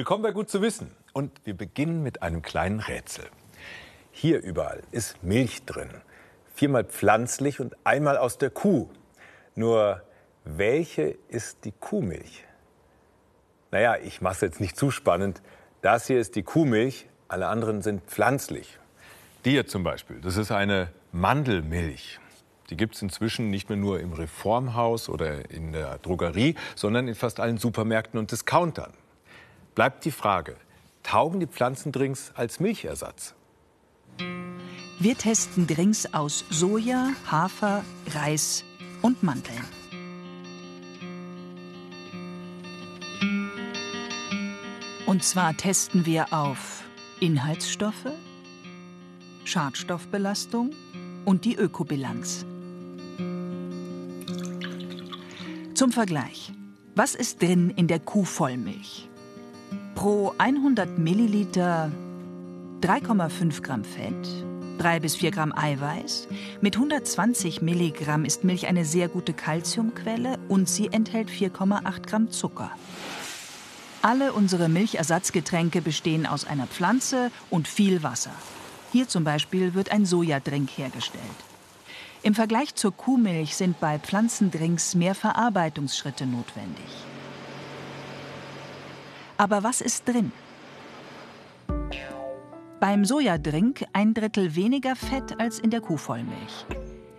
Willkommen bei Gut zu wissen. Und wir beginnen mit einem kleinen Rätsel. Hier überall ist Milch drin. Viermal pflanzlich und einmal aus der Kuh. Nur welche ist die Kuhmilch? Naja, ich mache es jetzt nicht zu spannend. Das hier ist die Kuhmilch, alle anderen sind pflanzlich. Die hier zum Beispiel, das ist eine Mandelmilch. Die gibt es inzwischen nicht mehr nur im Reformhaus oder in der Drogerie, sondern in fast allen Supermärkten und Discountern. Bleibt die Frage, taugen die Pflanzendrinks als Milchersatz? Wir testen Drinks aus Soja, Hafer, Reis und Mandeln. Und zwar testen wir auf Inhaltsstoffe, Schadstoffbelastung und die Ökobilanz. Zum Vergleich. Was ist drin in der Kuhvollmilch? Pro 100 Milliliter 3,5 Gramm Fett, 3 bis 4 Gramm Eiweiß. Mit 120 Milligramm ist Milch eine sehr gute Kalziumquelle und sie enthält 4,8 Gramm Zucker. Alle unsere Milchersatzgetränke bestehen aus einer Pflanze und viel Wasser. Hier zum Beispiel wird ein Sojadrink hergestellt. Im Vergleich zur Kuhmilch sind bei Pflanzendrinks mehr Verarbeitungsschritte notwendig. Aber was ist drin? Beim Sojadrink ein Drittel weniger Fett als in der Kuhvollmilch.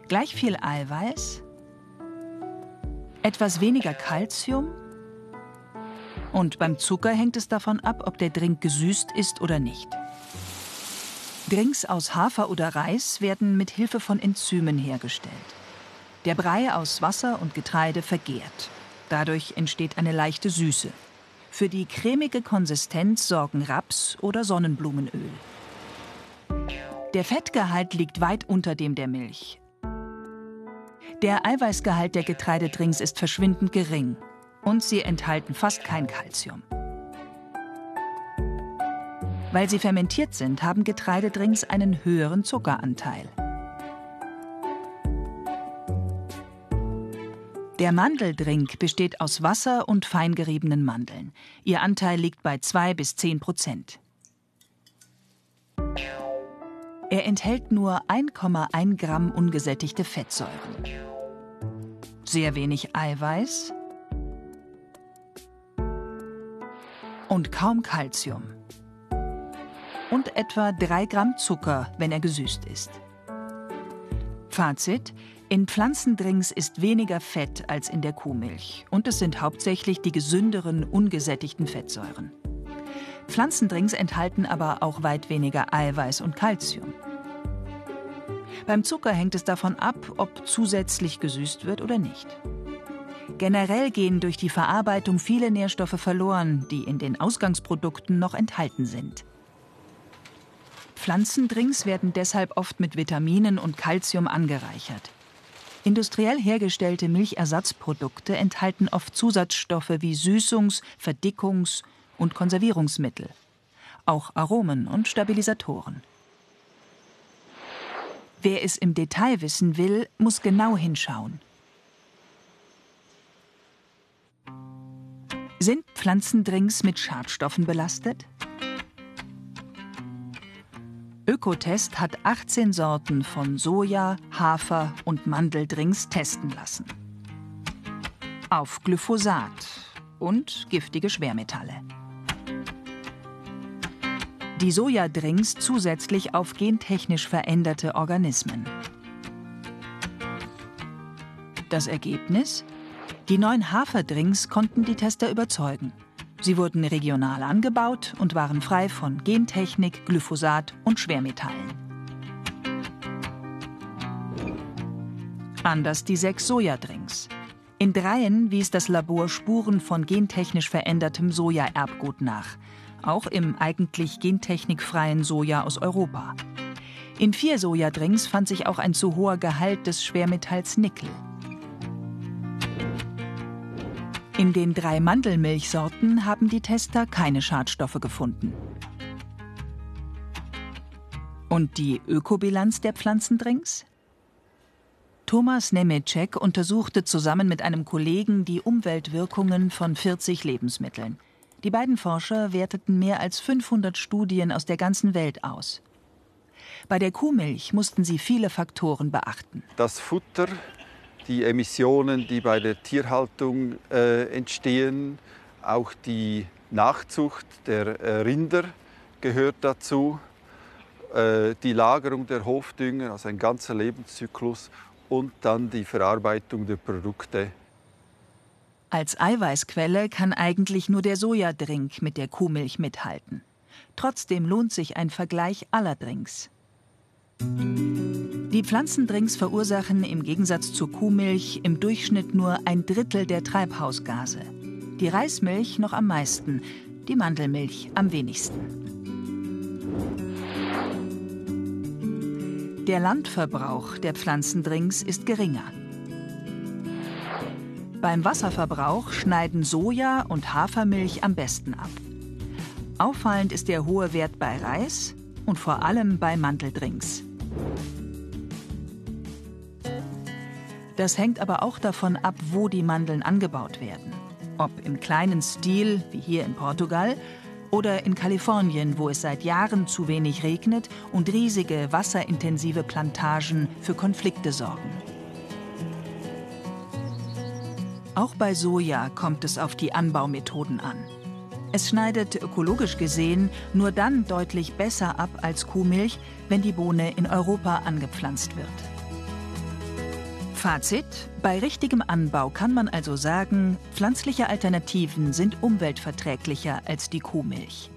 Gleich viel Eiweiß, etwas weniger Kalzium und beim Zucker hängt es davon ab, ob der Drink gesüßt ist oder nicht. Drinks aus Hafer oder Reis werden mit Hilfe von Enzymen hergestellt. Der Brei aus Wasser und Getreide vergärt. Dadurch entsteht eine leichte Süße. Für die cremige Konsistenz sorgen Raps- oder Sonnenblumenöl. Der Fettgehalt liegt weit unter dem der Milch. Der Eiweißgehalt der Getreidedrinks ist verschwindend gering und sie enthalten fast kein Kalzium. Weil sie fermentiert sind, haben Getreidedrinks einen höheren Zuckeranteil. Der Mandeldrink besteht aus Wasser und feingeriebenen Mandeln. Ihr Anteil liegt bei 2 bis 10 Prozent. Er enthält nur 1,1 Gramm ungesättigte Fettsäuren. Sehr wenig Eiweiß, und kaum Kalzium. Und etwa 3 Gramm Zucker, wenn er gesüßt ist. Fazit: In Pflanzendrinks ist weniger Fett als in der Kuhmilch und es sind hauptsächlich die gesünderen, ungesättigten Fettsäuren. Pflanzendrinks enthalten aber auch weit weniger Eiweiß und Kalzium. Beim Zucker hängt es davon ab, ob zusätzlich gesüßt wird oder nicht. Generell gehen durch die Verarbeitung viele Nährstoffe verloren, die in den Ausgangsprodukten noch enthalten sind. Pflanzendrinks werden deshalb oft mit Vitaminen und Kalzium angereichert. Industriell hergestellte Milchersatzprodukte enthalten oft Zusatzstoffe wie Süßungs-, Verdickungs- und Konservierungsmittel, auch Aromen und Stabilisatoren. Wer es im Detail wissen will, muss genau hinschauen. Sind Pflanzendrinks mit Schadstoffen belastet? Ökotest hat 18 Sorten von Soja, Hafer und Mandeldrinks testen lassen. Auf Glyphosat und giftige Schwermetalle. Die Sojadrinks zusätzlich auf gentechnisch veränderte Organismen. Das Ergebnis? Die neuen Haferdrinks konnten die Tester überzeugen. Sie wurden regional angebaut und waren frei von Gentechnik, Glyphosat und Schwermetallen. Anders die sechs Sojadrinks. In dreien wies das Labor Spuren von gentechnisch verändertem Sojaerbgut nach, auch im eigentlich gentechnikfreien Soja aus Europa. In vier Sojadrinks fand sich auch ein zu hoher Gehalt des Schwermetalls Nickel. In den drei Mandelmilchsorten haben die Tester keine Schadstoffe gefunden. Und die Ökobilanz der Pflanzendrinks? Thomas Nemecek untersuchte zusammen mit einem Kollegen die Umweltwirkungen von 40 Lebensmitteln. Die beiden Forscher werteten mehr als 500 Studien aus der ganzen Welt aus. Bei der Kuhmilch mussten sie viele Faktoren beachten. Das Futter, die Emissionen, die bei der Tierhaltung äh, entstehen, auch die Nachzucht der äh, Rinder gehört dazu, äh, die Lagerung der Hofdünger, also ein ganzer Lebenszyklus und dann die Verarbeitung der Produkte. Als Eiweißquelle kann eigentlich nur der Sojadrink mit der Kuhmilch mithalten. Trotzdem lohnt sich ein Vergleich aller Drinks. Die Pflanzendrinks verursachen im Gegensatz zur Kuhmilch im Durchschnitt nur ein Drittel der Treibhausgase. Die Reismilch noch am meisten, die Mandelmilch am wenigsten. Der Landverbrauch der Pflanzendrinks ist geringer. Beim Wasserverbrauch schneiden Soja und Hafermilch am besten ab. Auffallend ist der hohe Wert bei Reis und vor allem bei Mandeldrinks. Das hängt aber auch davon ab, wo die Mandeln angebaut werden. Ob im kleinen Stil, wie hier in Portugal, oder in Kalifornien, wo es seit Jahren zu wenig regnet und riesige wasserintensive Plantagen für Konflikte sorgen. Auch bei Soja kommt es auf die Anbaumethoden an. Es schneidet ökologisch gesehen nur dann deutlich besser ab als Kuhmilch, wenn die Bohne in Europa angepflanzt wird. Fazit: Bei richtigem Anbau kann man also sagen, pflanzliche Alternativen sind umweltverträglicher als die Kuhmilch.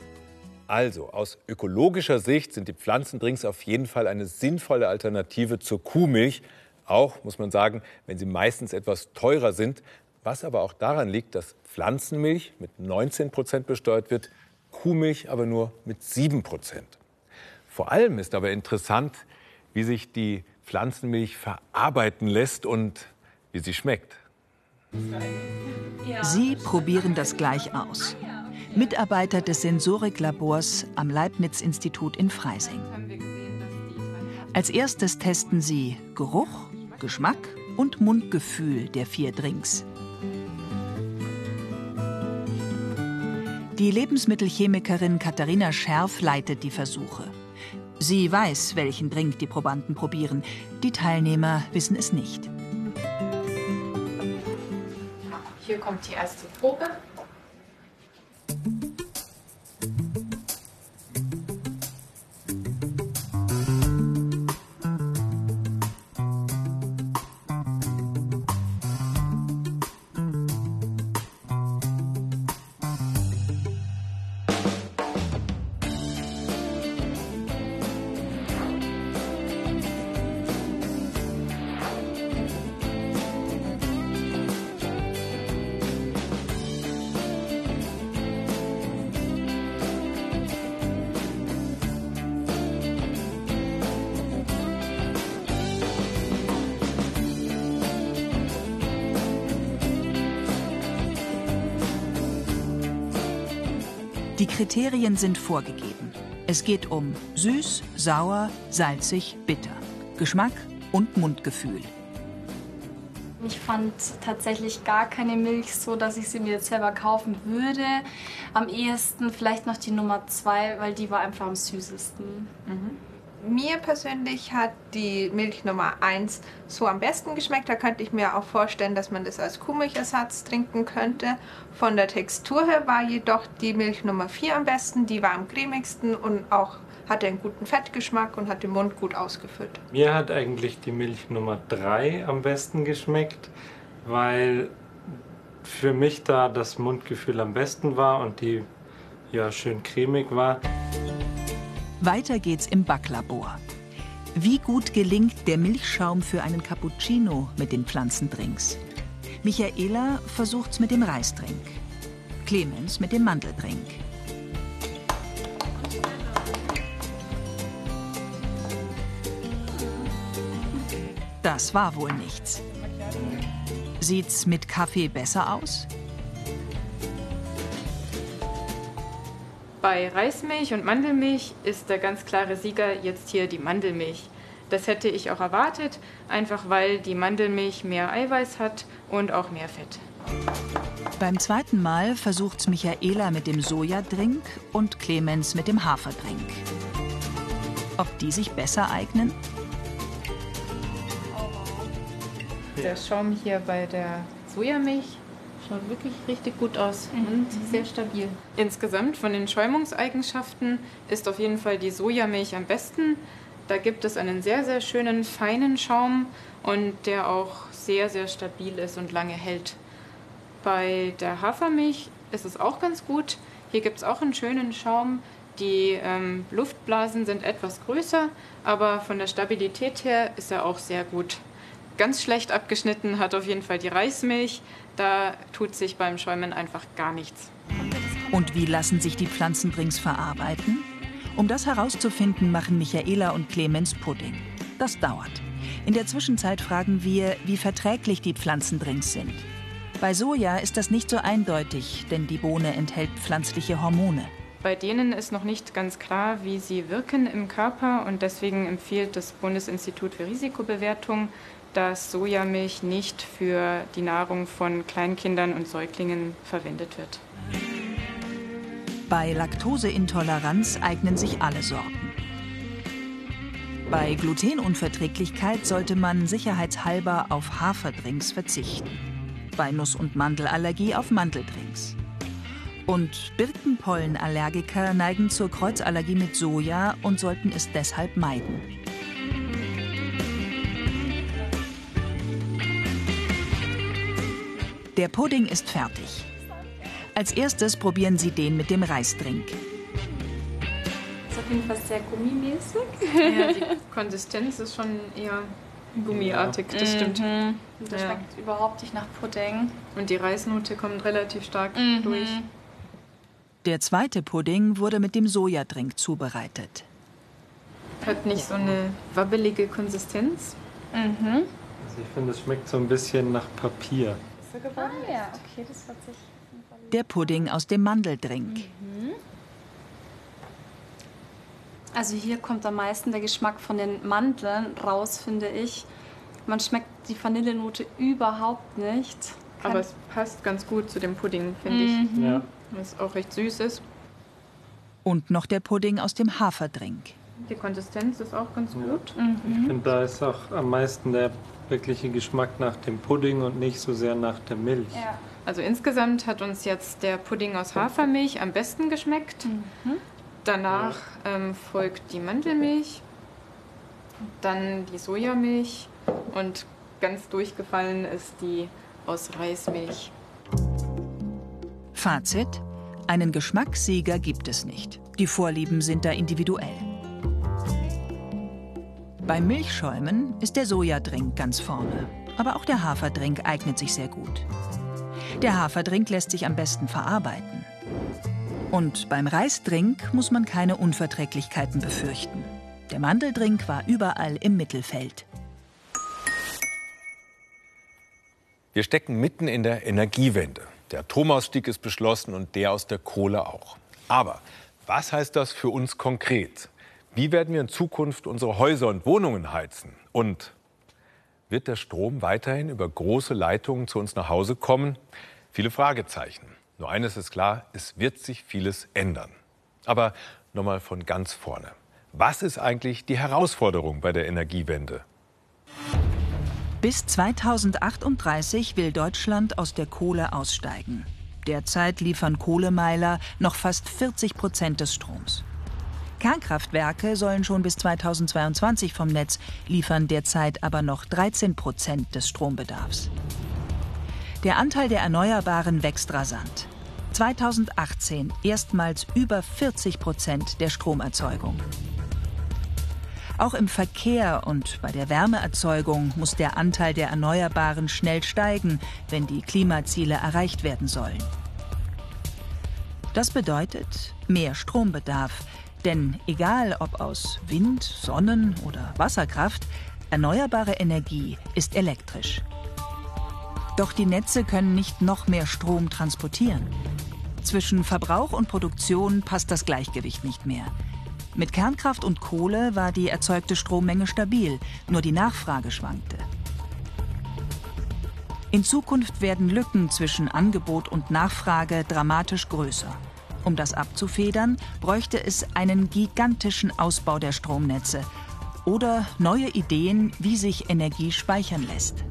Also, aus ökologischer Sicht sind die Pflanzendrinks auf jeden Fall eine sinnvolle Alternative zur Kuhmilch. Auch, muss man sagen, wenn sie meistens etwas teurer sind, was aber auch daran liegt, dass Pflanzenmilch mit 19 Prozent besteuert wird, Kuhmilch aber nur mit 7 Prozent. Vor allem ist aber interessant, wie sich die Pflanzenmilch verarbeiten lässt und wie sie schmeckt. Sie probieren das gleich aus. Mitarbeiter des Sensoriklabors am Leibniz-Institut in Freising. Als erstes testen sie Geruch, Geschmack und Mundgefühl der vier Drinks. Die Lebensmittelchemikerin Katharina Scherf leitet die Versuche. Sie weiß, welchen Drink die Probanden probieren. Die Teilnehmer wissen es nicht. Hier kommt die erste Probe. Die Kriterien sind vorgegeben. Es geht um süß, sauer, salzig, bitter, Geschmack und Mundgefühl. Ich fand tatsächlich gar keine Milch so, dass ich sie mir jetzt selber kaufen würde. Am ehesten vielleicht noch die Nummer zwei, weil die war einfach am süßesten. Mhm. Mir persönlich hat die Milch Nummer 1 so am besten geschmeckt. Da könnte ich mir auch vorstellen, dass man das als Kuhmilchersatz trinken könnte. Von der Textur her war jedoch die Milch Nummer 4 am besten. Die war am cremigsten und auch hatte einen guten Fettgeschmack und hat den Mund gut ausgefüllt. Mir hat eigentlich die Milch Nummer 3 am besten geschmeckt, weil für mich da das Mundgefühl am besten war und die ja schön cremig war. Weiter geht's im Backlabor. Wie gut gelingt der Milchschaum für einen Cappuccino mit den Pflanzendrinks? Michaela versucht's mit dem Reisdrink. Clemens mit dem Mandeldrink. Das war wohl nichts. Sieht's mit Kaffee besser aus? Bei Reismilch und Mandelmilch ist der ganz klare Sieger jetzt hier die Mandelmilch. Das hätte ich auch erwartet, einfach weil die Mandelmilch mehr Eiweiß hat und auch mehr Fett. Beim zweiten Mal versucht's Michaela mit dem Sojadrink und Clemens mit dem Haferdrink. Ob die sich besser eignen? Der Schaum hier bei der Sojamilch schaut wirklich richtig gut aus und sehr stabil. Insgesamt von den Schäumungseigenschaften ist auf jeden Fall die Sojamilch am besten. Da gibt es einen sehr, sehr schönen, feinen Schaum und der auch sehr, sehr stabil ist und lange hält. Bei der Hafermilch ist es auch ganz gut. Hier gibt es auch einen schönen Schaum. Die ähm, Luftblasen sind etwas größer, aber von der Stabilität her ist er auch sehr gut. Ganz schlecht abgeschnitten hat auf jeden Fall die Reismilch. Da tut sich beim Schäumen einfach gar nichts. Und wie lassen sich die Pflanzendrinks verarbeiten? Um das herauszufinden, machen Michaela und Clemens Pudding. Das dauert. In der Zwischenzeit fragen wir, wie verträglich die Pflanzendrinks sind. Bei Soja ist das nicht so eindeutig, denn die Bohne enthält pflanzliche Hormone. Bei denen ist noch nicht ganz klar, wie sie wirken im Körper und deswegen empfiehlt das Bundesinstitut für Risikobewertung, dass Sojamilch nicht für die Nahrung von Kleinkindern und Säuglingen verwendet wird. Bei Laktoseintoleranz eignen sich alle Sorten. Bei Glutenunverträglichkeit sollte man sicherheitshalber auf Haferdrinks verzichten. Bei Nuss- und Mandelallergie auf Mandeldrinks. Und Birkenpollenallergiker neigen zur Kreuzallergie mit Soja und sollten es deshalb meiden. Der Pudding ist fertig. Als erstes probieren Sie den mit dem Reisdrink. Ist auf jeden Fall sehr gummimäßig. Ja, die Konsistenz ist schon eher gummiartig, das stimmt. Und das Ja. schmeckt überhaupt nicht nach Pudding. Und die Reisnote kommt relativ stark Mhm. durch. Der zweite Pudding wurde mit dem Sojadrink zubereitet. Hat nicht so eine wabbelige Konsistenz. Mhm. Also ich finde, es schmeckt so ein bisschen nach Papier. Ah ja, okay, das hat sich... Der Pudding aus dem Mandeldrink. Also hier kommt am meisten der Geschmack von den Mandeln raus, finde ich. Man schmeckt die Vanillenote überhaupt nicht. Kann- Aber es passt ganz gut zu dem Pudding, finde ich. Ja. Es auch recht süß ist. Und noch der Pudding aus dem Haferdrink. Die Konsistenz ist auch ganz gut. Ich finde, da ist auch am meisten der wirkliche Geschmack nach dem Pudding und nicht so sehr nach der Milch. ja. Also insgesamt hat uns jetzt der Pudding aus Hafermilch am besten geschmeckt. Danach ähm, folgt die Mandelmilch, dann die Sojamilch und ganz durchgefallen ist die aus Reismilch. Fazit: Einen Geschmackssieger gibt es nicht. Die Vorlieben sind da individuell. Beim Milchschäumen ist der Sojadrink ganz vorne. Aber auch der Haferdrink eignet sich sehr gut. Der Haferdrink lässt sich am besten verarbeiten. Und beim Reisdrink muss man keine Unverträglichkeiten befürchten. Der Mandeldrink war überall im Mittelfeld. Wir stecken mitten in der Energiewende. Der Atomausstieg ist beschlossen und der aus der Kohle auch. Aber was heißt das für uns konkret? Wie werden wir in Zukunft unsere Häuser und Wohnungen heizen? Und wird der Strom weiterhin über große Leitungen zu uns nach Hause kommen? Viele Fragezeichen. Nur eines ist klar, es wird sich vieles ändern. Aber nochmal von ganz vorne. Was ist eigentlich die Herausforderung bei der Energiewende? Bis 2038 will Deutschland aus der Kohle aussteigen. Derzeit liefern Kohlemeiler noch fast 40 Prozent des Stroms. Kernkraftwerke sollen schon bis 2022 vom Netz, liefern derzeit aber noch 13 Prozent des Strombedarfs. Der Anteil der Erneuerbaren wächst rasant. 2018 erstmals über 40 Prozent der Stromerzeugung. Auch im Verkehr und bei der Wärmeerzeugung muss der Anteil der Erneuerbaren schnell steigen, wenn die Klimaziele erreicht werden sollen. Das bedeutet mehr Strombedarf, denn egal ob aus Wind, Sonnen oder Wasserkraft, erneuerbare Energie ist elektrisch. Doch die Netze können nicht noch mehr Strom transportieren. Zwischen Verbrauch und Produktion passt das Gleichgewicht nicht mehr. Mit Kernkraft und Kohle war die erzeugte Strommenge stabil, nur die Nachfrage schwankte. In Zukunft werden Lücken zwischen Angebot und Nachfrage dramatisch größer. Um das abzufedern, bräuchte es einen gigantischen Ausbau der Stromnetze oder neue Ideen, wie sich Energie speichern lässt.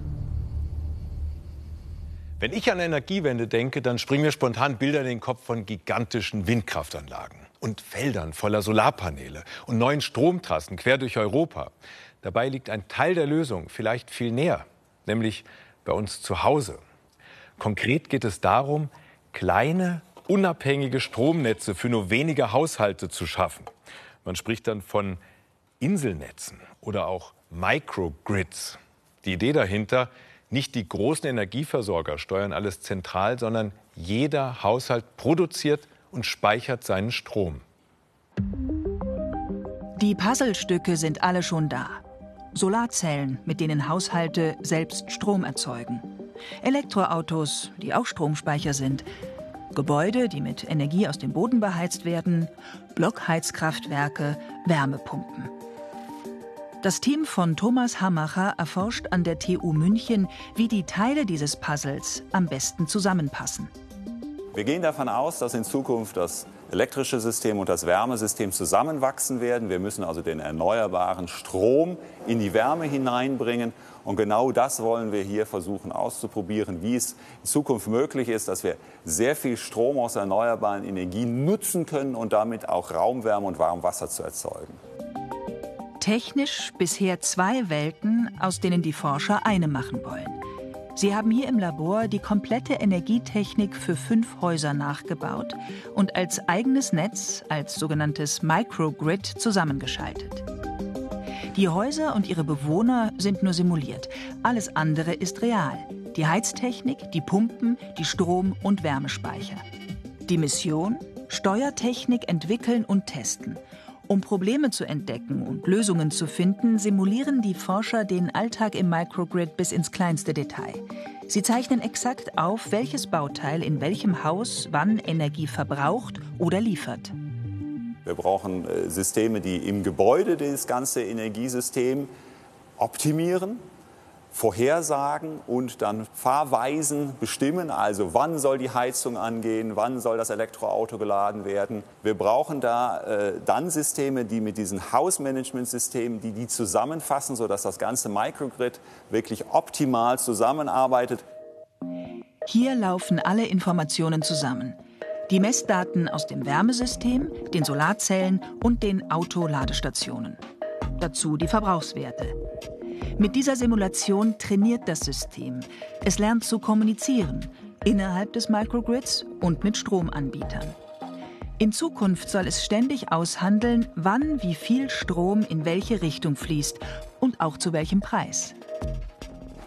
Wenn ich an Energiewende denke, dann springen mir spontan Bilder in den Kopf von gigantischen Windkraftanlagen und Feldern voller Solarpaneele und neuen Stromtrassen quer durch Europa. Dabei liegt ein Teil der Lösung vielleicht viel näher, nämlich bei uns zu Hause. Konkret geht es darum, kleine, unabhängige Stromnetze für nur wenige Haushalte zu schaffen. Man spricht dann von Inselnetzen oder auch Microgrids. Die Idee dahinter, nicht die großen Energieversorger steuern alles zentral, sondern jeder Haushalt produziert und speichert seinen Strom. Die Puzzlestücke sind alle schon da. Solarzellen, mit denen Haushalte selbst Strom erzeugen. Elektroautos, die auch Stromspeicher sind. Gebäude, die mit Energie aus dem Boden beheizt werden. Blockheizkraftwerke, Wärmepumpen. Das Team von Thomas Hammacher erforscht an der TU München, wie die Teile dieses Puzzles am besten zusammenpassen. Wir gehen davon aus, dass in Zukunft das elektrische System und das Wärmesystem zusammenwachsen werden. Wir müssen also den erneuerbaren Strom in die Wärme hineinbringen. Und genau das wollen wir hier versuchen auszuprobieren, wie es in Zukunft möglich ist, dass wir sehr viel Strom aus erneuerbaren Energien nutzen können und damit auch Raumwärme und Warmwasser zu erzeugen. Technisch bisher zwei Welten, aus denen die Forscher eine machen wollen. Sie haben hier im Labor die komplette Energietechnik für fünf Häuser nachgebaut und als eigenes Netz, als sogenanntes Microgrid, zusammengeschaltet. Die Häuser und ihre Bewohner sind nur simuliert. Alles andere ist real. Die Heiztechnik, die Pumpen, die Strom- und Wärmespeicher. Die Mission? Steuertechnik entwickeln und testen um Probleme zu entdecken und Lösungen zu finden, simulieren die Forscher den Alltag im Microgrid bis ins kleinste Detail. Sie zeichnen exakt auf, welches Bauteil in welchem Haus wann Energie verbraucht oder liefert. Wir brauchen äh, Systeme, die im Gebäude das ganze Energiesystem optimieren vorhersagen und dann Fahrweisen bestimmen, also wann soll die Heizung angehen, wann soll das Elektroauto geladen werden. Wir brauchen da äh, dann Systeme, die mit diesen Hausmanagement-Systemen, die die zusammenfassen, sodass das ganze Microgrid wirklich optimal zusammenarbeitet. Hier laufen alle Informationen zusammen. Die Messdaten aus dem Wärmesystem, den Solarzellen und den Autoladestationen. Dazu die Verbrauchswerte. Mit dieser Simulation trainiert das System. Es lernt zu kommunizieren innerhalb des Microgrids und mit Stromanbietern. In Zukunft soll es ständig aushandeln, wann wie viel Strom in welche Richtung fließt und auch zu welchem Preis.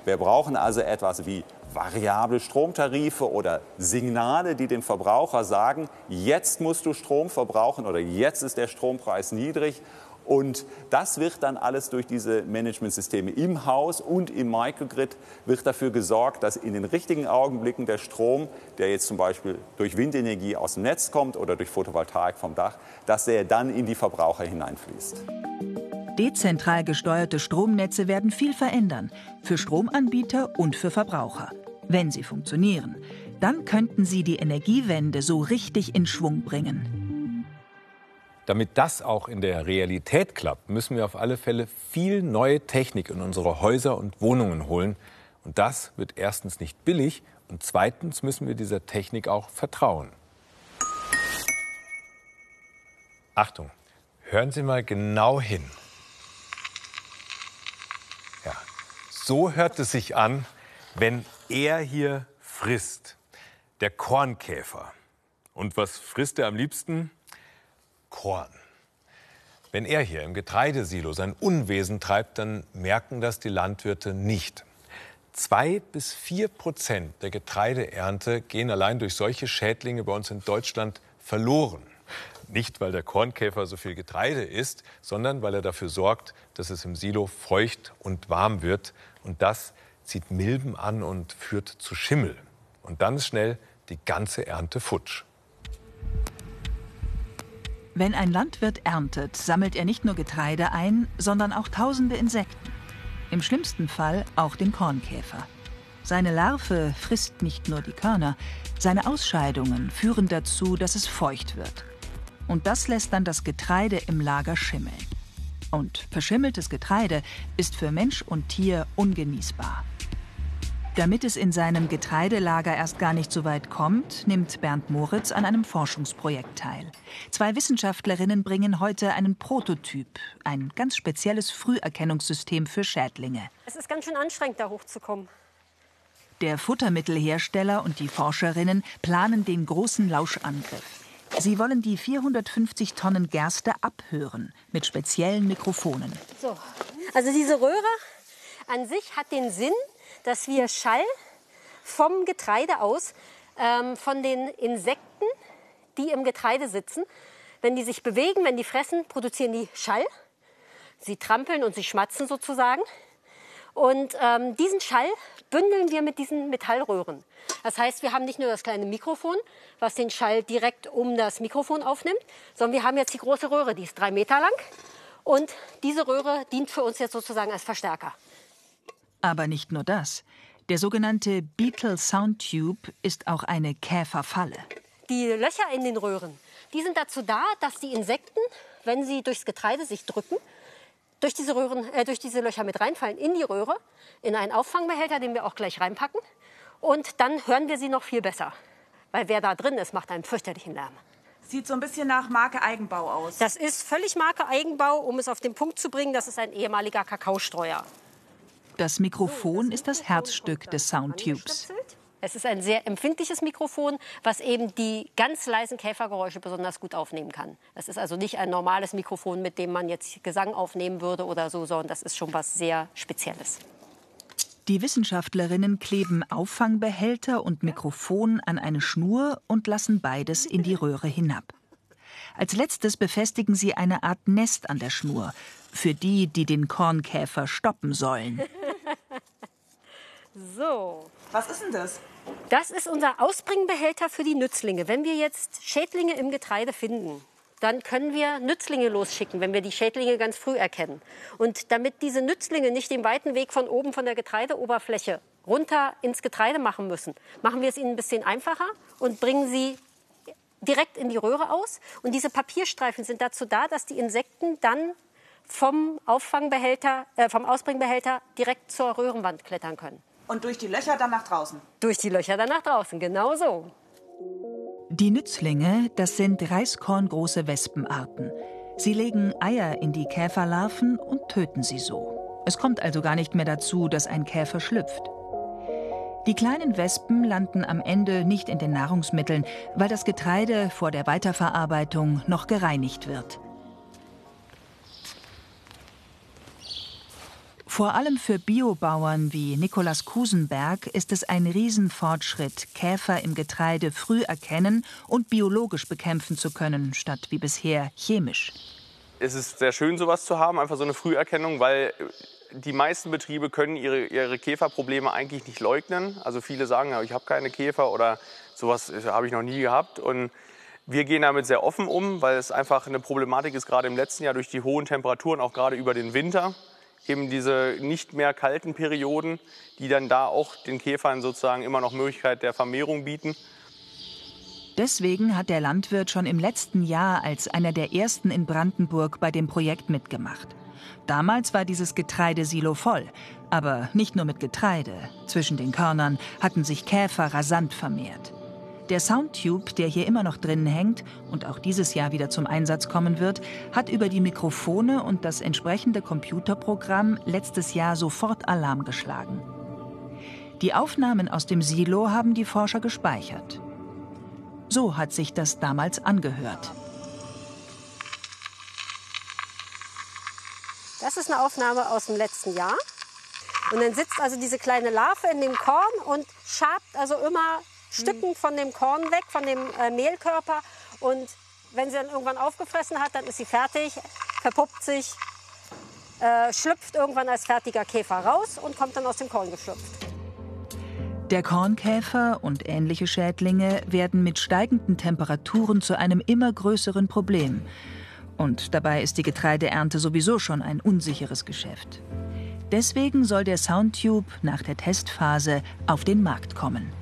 Wir brauchen also etwas wie variable Stromtarife oder Signale, die dem Verbraucher sagen, jetzt musst du Strom verbrauchen oder jetzt ist der Strompreis niedrig und das wird dann alles durch diese Managementsysteme im Haus und im Microgrid wird dafür gesorgt, dass in den richtigen Augenblicken der Strom, der jetzt zum Beispiel durch Windenergie aus dem Netz kommt oder durch Photovoltaik vom Dach, dass er dann in die Verbraucher hineinfließt. Dezentral gesteuerte Stromnetze werden viel verändern, für Stromanbieter und für Verbraucher, wenn sie funktionieren. Dann könnten sie die Energiewende so richtig in Schwung bringen. Damit das auch in der Realität klappt, müssen wir auf alle Fälle viel neue Technik in unsere Häuser und Wohnungen holen. Und das wird erstens nicht billig und zweitens müssen wir dieser Technik auch vertrauen. Achtung, hören Sie mal genau hin. Ja, so hört es sich an, wenn er hier frisst. Der Kornkäfer. Und was frisst er am liebsten? Korn. Wenn er hier im Getreidesilo sein Unwesen treibt, dann merken das die Landwirte nicht. Zwei bis vier Prozent der Getreideernte gehen allein durch solche Schädlinge bei uns in Deutschland verloren. Nicht, weil der Kornkäfer so viel Getreide isst, sondern weil er dafür sorgt, dass es im Silo feucht und warm wird. Und das zieht Milben an und führt zu Schimmel. Und dann ist schnell die ganze Ernte futsch. Wenn ein Landwirt erntet, sammelt er nicht nur Getreide ein, sondern auch tausende Insekten. Im schlimmsten Fall auch den Kornkäfer. Seine Larve frisst nicht nur die Körner, seine Ausscheidungen führen dazu, dass es feucht wird. Und das lässt dann das Getreide im Lager schimmeln. Und verschimmeltes Getreide ist für Mensch und Tier ungenießbar. Damit es in seinem Getreidelager erst gar nicht so weit kommt, nimmt Bernd Moritz an einem Forschungsprojekt teil. Zwei Wissenschaftlerinnen bringen heute einen Prototyp, ein ganz spezielles Früherkennungssystem für Schädlinge. Es ist ganz schön anstrengend, da hochzukommen. Der Futtermittelhersteller und die Forscherinnen planen den großen Lauschangriff. Sie wollen die 450 Tonnen Gerste abhören mit speziellen Mikrofonen. So, also diese Röhre an sich hat den Sinn, dass wir Schall vom Getreide aus, ähm, von den Insekten, die im Getreide sitzen, wenn die sich bewegen, wenn die fressen, produzieren die Schall. Sie trampeln und sie schmatzen sozusagen. Und ähm, diesen Schall bündeln wir mit diesen Metallröhren. Das heißt, wir haben nicht nur das kleine Mikrofon, was den Schall direkt um das Mikrofon aufnimmt, sondern wir haben jetzt die große Röhre, die ist drei Meter lang. Und diese Röhre dient für uns jetzt sozusagen als Verstärker. Aber nicht nur das. Der sogenannte Beetle Sound Tube ist auch eine Käferfalle. Die Löcher in den Röhren, die sind dazu da, dass die Insekten, wenn sie durchs Getreide sich drücken, durch diese, Röhren, äh, durch diese Löcher mit reinfallen in die Röhre, in einen Auffangbehälter, den wir auch gleich reinpacken. Und dann hören wir sie noch viel besser. Weil wer da drin ist, macht einen fürchterlichen Lärm. Sieht so ein bisschen nach Marke Eigenbau aus. Das ist völlig Marke Eigenbau, um es auf den Punkt zu bringen. Das ist ein ehemaliger Kakaostreuer. Das Mikrofon ist das Herzstück des Soundtubes. Es ist ein sehr empfindliches Mikrofon, was eben die ganz leisen Käfergeräusche besonders gut aufnehmen kann. Es ist also nicht ein normales Mikrofon, mit dem man jetzt Gesang aufnehmen würde oder so, sondern das ist schon was sehr Spezielles. Die Wissenschaftlerinnen kleben Auffangbehälter und Mikrofon an eine Schnur und lassen beides in die Röhre hinab. Als letztes befestigen sie eine Art Nest an der Schnur, für die, die den Kornkäfer stoppen sollen. So. Was ist denn das? Das ist unser Ausbringbehälter für die Nützlinge. Wenn wir jetzt Schädlinge im Getreide finden, dann können wir Nützlinge losschicken, wenn wir die Schädlinge ganz früh erkennen. Und damit diese Nützlinge nicht den weiten Weg von oben von der Getreideoberfläche runter ins Getreide machen müssen, machen wir es ihnen ein bisschen einfacher und bringen sie direkt in die Röhre aus. Und diese Papierstreifen sind dazu da, dass die Insekten dann vom Auffangbehälter, äh, vom Ausbringbehälter direkt zur Röhrenwand klettern können. Und durch die Löcher dann nach draußen? Durch die Löcher dann nach draußen, genau so. Die Nützlinge, das sind reiskorngroße Wespenarten. Sie legen Eier in die Käferlarven und töten sie so. Es kommt also gar nicht mehr dazu, dass ein Käfer schlüpft. Die kleinen Wespen landen am Ende nicht in den Nahrungsmitteln, weil das Getreide vor der Weiterverarbeitung noch gereinigt wird. Vor allem für Biobauern wie Nikolaus Kusenberg ist es ein Riesenfortschritt, Käfer im Getreide früh erkennen und biologisch bekämpfen zu können, statt wie bisher chemisch. Es ist sehr schön, sowas zu haben, einfach so eine Früherkennung, weil die meisten Betriebe können ihre, ihre Käferprobleme eigentlich nicht leugnen. Also viele sagen, ich habe keine Käfer oder sowas habe ich noch nie gehabt. Und wir gehen damit sehr offen um, weil es einfach eine Problematik ist, gerade im letzten Jahr durch die hohen Temperaturen, auch gerade über den Winter eben diese nicht mehr kalten Perioden, die dann da auch den Käfern sozusagen immer noch Möglichkeit der Vermehrung bieten. Deswegen hat der Landwirt schon im letzten Jahr als einer der ersten in Brandenburg bei dem Projekt mitgemacht. Damals war dieses Getreidesilo voll, aber nicht nur mit Getreide. Zwischen den Körnern hatten sich Käfer rasant vermehrt. Der Soundtube, der hier immer noch drinnen hängt und auch dieses Jahr wieder zum Einsatz kommen wird, hat über die Mikrofone und das entsprechende Computerprogramm letztes Jahr sofort Alarm geschlagen. Die Aufnahmen aus dem Silo haben die Forscher gespeichert. So hat sich das damals angehört. Das ist eine Aufnahme aus dem letzten Jahr. Und dann sitzt also diese kleine Larve in dem Korn und schabt also immer Stücken von dem Korn weg, von dem äh, Mehlkörper. Und wenn sie dann irgendwann aufgefressen hat, dann ist sie fertig, verpuppt sich, äh, schlüpft irgendwann als fertiger Käfer raus und kommt dann aus dem Korn geschlüpft. Der Kornkäfer und ähnliche Schädlinge werden mit steigenden Temperaturen zu einem immer größeren Problem. Und dabei ist die Getreideernte sowieso schon ein unsicheres Geschäft. Deswegen soll der Soundtube nach der Testphase auf den Markt kommen.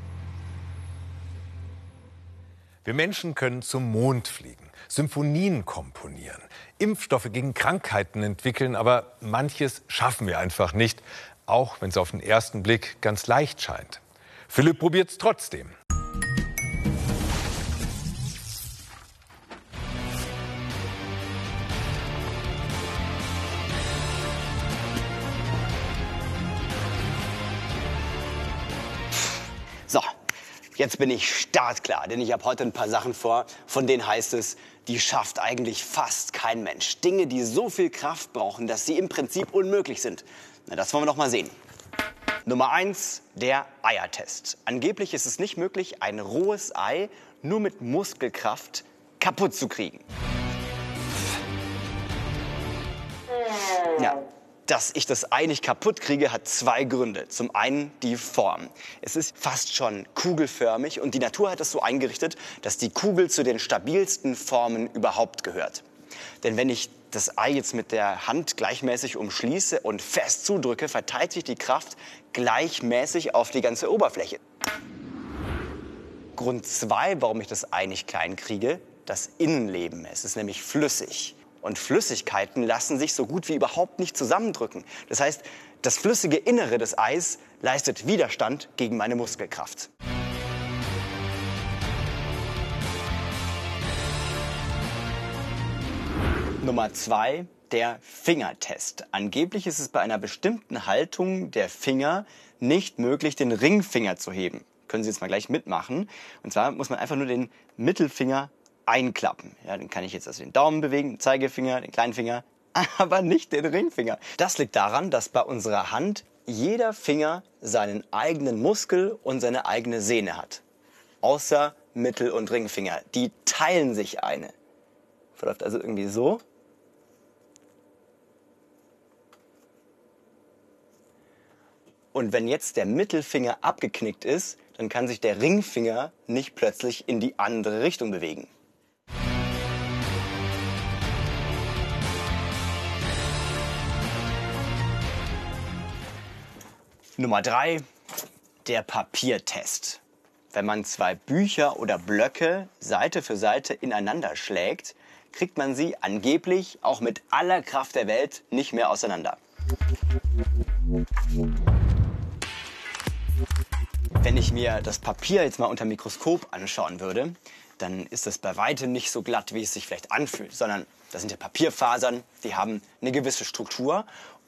Wir Menschen können zum Mond fliegen, Symphonien komponieren, Impfstoffe gegen Krankheiten entwickeln, aber manches schaffen wir einfach nicht, auch wenn es auf den ersten Blick ganz leicht scheint. Philipp probiert es trotzdem. Jetzt bin ich startklar, denn ich habe heute ein paar Sachen vor, von denen heißt es, die schafft eigentlich fast kein Mensch. Dinge, die so viel Kraft brauchen, dass sie im Prinzip unmöglich sind. Na, das wollen wir noch mal sehen. Nummer eins, der Eiertest. Angeblich ist es nicht möglich, ein rohes Ei nur mit Muskelkraft kaputt zu kriegen. Ja, dass ich das Ei nicht kaputt kriege, hat zwei Gründe. Zum einen die Form. Es ist fast schon kugelförmig und die Natur hat es so eingerichtet, dass die Kugel zu den stabilsten Formen überhaupt gehört. Denn wenn ich das Ei jetzt mit der Hand gleichmäßig umschließe und fest zudrücke, verteilt sich die Kraft gleichmäßig auf die ganze Oberfläche. Grund zwei, warum ich das Ei nicht klein kriege, das Innenleben. Es ist nämlich flüssig. Und Flüssigkeiten lassen sich so gut wie überhaupt nicht zusammendrücken. Das heißt, das flüssige Innere des Eis leistet Widerstand gegen meine Muskelkraft. Nummer zwei, der Fingertest. Angeblich ist es bei einer bestimmten Haltung der Finger nicht möglich, den Ringfinger zu heben. Können Sie jetzt mal gleich mitmachen. Und zwar muss man einfach nur den Mittelfinger einklappen. Ja, dann kann ich jetzt also den Daumen bewegen, den Zeigefinger, den kleinen Finger, aber nicht den Ringfinger. Das liegt daran, dass bei unserer Hand jeder Finger seinen eigenen Muskel und seine eigene Sehne hat. Außer Mittel- und Ringfinger. Die teilen sich eine. Verläuft also irgendwie so. Und wenn jetzt der Mittelfinger abgeknickt ist, dann kann sich der Ringfinger nicht plötzlich in die andere Richtung bewegen. Nummer drei, der Papiertest. Wenn man zwei Bücher oder Blöcke Seite für Seite ineinander schlägt, kriegt man sie angeblich auch mit aller Kraft der Welt nicht mehr auseinander. Wenn ich mir das Papier jetzt mal unter Mikroskop anschauen würde, dann ist es bei weitem nicht so glatt, wie es sich vielleicht anfühlt, sondern das sind ja Papierfasern, die haben eine gewisse Struktur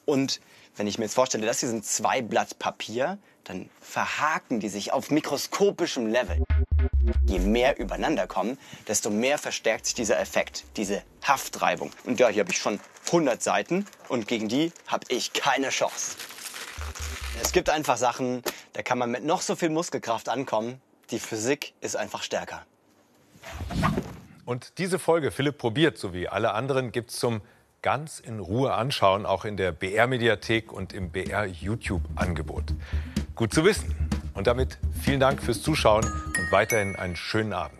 und wenn ich mir jetzt vorstelle, das hier sind zwei Blatt Papier, dann verhaken die sich auf mikroskopischem Level. Je mehr übereinander kommen, desto mehr verstärkt sich dieser Effekt, diese Haftreibung. Und ja, hier habe ich schon 100 Seiten und gegen die habe ich keine Chance. Es gibt einfach Sachen, da kann man mit noch so viel Muskelkraft ankommen. Die Physik ist einfach stärker. Und diese Folge Philipp probiert, sowie alle anderen, gibt es zum ganz in Ruhe anschauen, auch in der BR-Mediathek und im BR-YouTube-Angebot. Gut zu wissen. Und damit vielen Dank fürs Zuschauen und weiterhin einen schönen Abend.